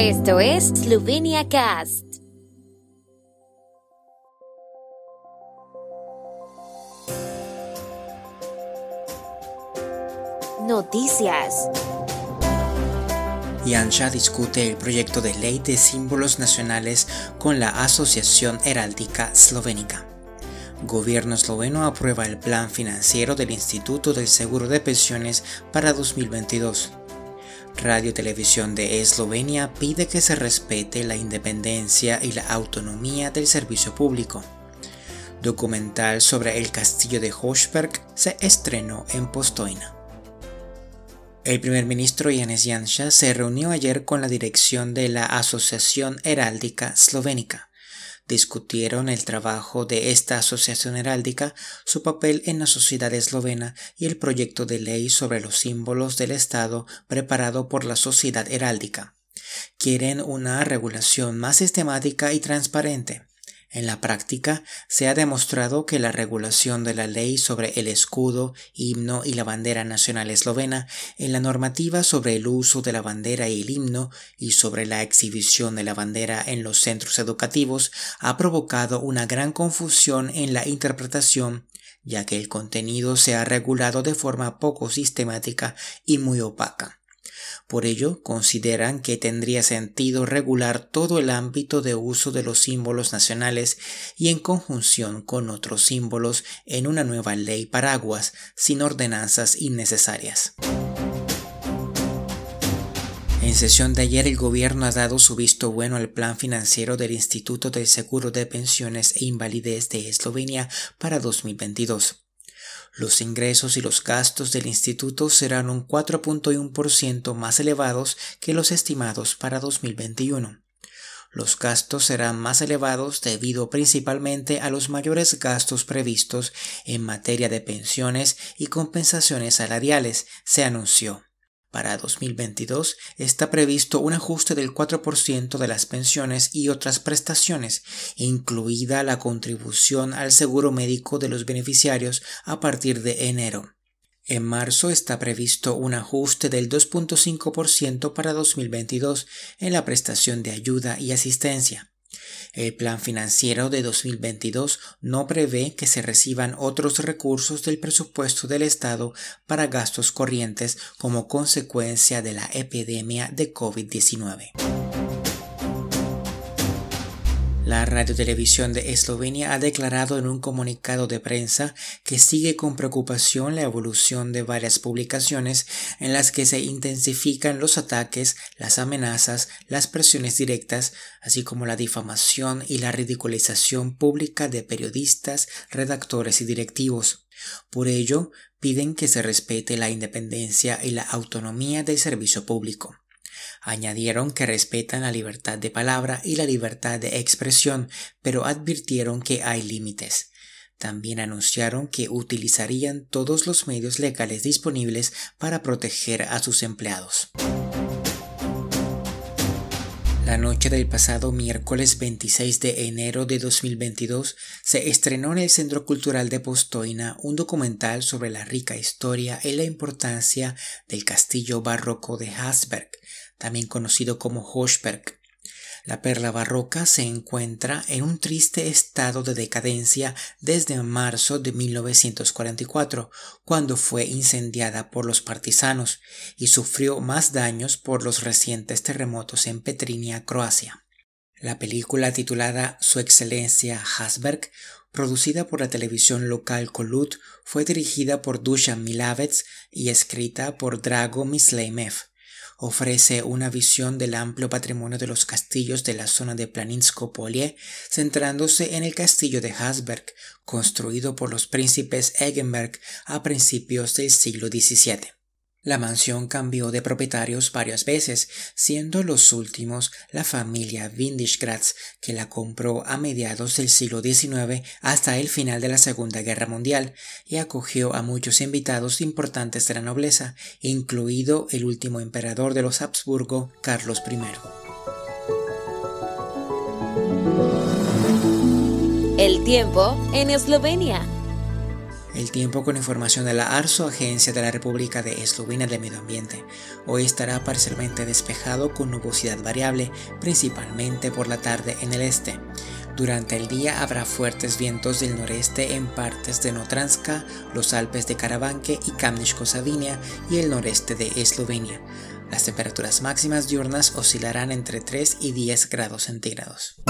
Esto es Slovenia Cast. Noticias. Janša discute el proyecto de ley de símbolos nacionales con la Asociación Heráldica Slovénica. Gobierno esloveno aprueba el plan financiero del Instituto del Seguro de Pensiones para 2022. Radio Televisión de Eslovenia pide que se respete la independencia y la autonomía del servicio público. Documental sobre el castillo de Hochberg se estrenó en Postoina. El primer ministro Janez Janša se reunió ayer con la dirección de la Asociación Heráldica Slovénica discutieron el trabajo de esta asociación heráldica, su papel en la sociedad eslovena y el proyecto de ley sobre los símbolos del Estado preparado por la sociedad heráldica. Quieren una regulación más sistemática y transparente. En la práctica, se ha demostrado que la regulación de la ley sobre el escudo, himno y la bandera nacional eslovena, en la normativa sobre el uso de la bandera y el himno y sobre la exhibición de la bandera en los centros educativos, ha provocado una gran confusión en la interpretación ya que el contenido se ha regulado de forma poco sistemática y muy opaca. Por ello, consideran que tendría sentido regular todo el ámbito de uso de los símbolos nacionales y en conjunción con otros símbolos en una nueva ley paraguas sin ordenanzas innecesarias. En sesión de ayer el gobierno ha dado su visto bueno al plan financiero del Instituto del Seguro de Pensiones e Invalidez de Eslovenia para 2022. Los ingresos y los gastos del instituto serán un 4.1% más elevados que los estimados para 2021. Los gastos serán más elevados debido principalmente a los mayores gastos previstos en materia de pensiones y compensaciones salariales, se anunció. Para 2022 está previsto un ajuste del 4% de las pensiones y otras prestaciones, incluida la contribución al seguro médico de los beneficiarios a partir de enero. En marzo está previsto un ajuste del 2.5% para 2022 en la prestación de ayuda y asistencia. El plan financiero de 2022 no prevé que se reciban otros recursos del presupuesto del Estado para gastos corrientes como consecuencia de la epidemia de COVID-19. La radiotelevisión de Eslovenia ha declarado en un comunicado de prensa que sigue con preocupación la evolución de varias publicaciones en las que se intensifican los ataques, las amenazas, las presiones directas, así como la difamación y la ridiculización pública de periodistas, redactores y directivos. Por ello, piden que se respete la independencia y la autonomía del servicio público. Añadieron que respetan la libertad de palabra y la libertad de expresión, pero advirtieron que hay límites. También anunciaron que utilizarían todos los medios legales disponibles para proteger a sus empleados. La noche del pasado miércoles 26 de enero de 2022 se estrenó en el Centro Cultural de Postoina un documental sobre la rica historia y la importancia del castillo barroco de Hasberg, también conocido como Hochberg. La perla barroca se encuentra en un triste estado de decadencia desde marzo de 1944, cuando fue incendiada por los partisanos y sufrió más daños por los recientes terremotos en Petrinia, Croacia. La película titulada Su Excelencia Hasberg, producida por la televisión local Kolut, fue dirigida por Dusan Milavets y escrita por Drago Misleimev ofrece una visión del amplio patrimonio de los castillos de la zona de Planinsko-Polie, centrándose en el castillo de Hasberg, construido por los príncipes Eggenberg a principios del siglo XVII. La mansión cambió de propietarios varias veces, siendo los últimos la familia Windischgratz, que la compró a mediados del siglo XIX hasta el final de la Segunda Guerra Mundial y acogió a muchos invitados importantes de la nobleza, incluido el último emperador de los Habsburgo, Carlos I. El tiempo en Eslovenia. El tiempo con información de la ARSO, Agencia de la República de Eslovenia de Medio Ambiente. Hoy estará parcialmente despejado con nubosidad variable, principalmente por la tarde en el este. Durante el día habrá fuertes vientos del noreste en partes de Notranska, los Alpes de Karavanke y Kamniško-Savinia y el noreste de Eslovenia. Las temperaturas máximas diurnas oscilarán entre 3 y 10 grados centígrados.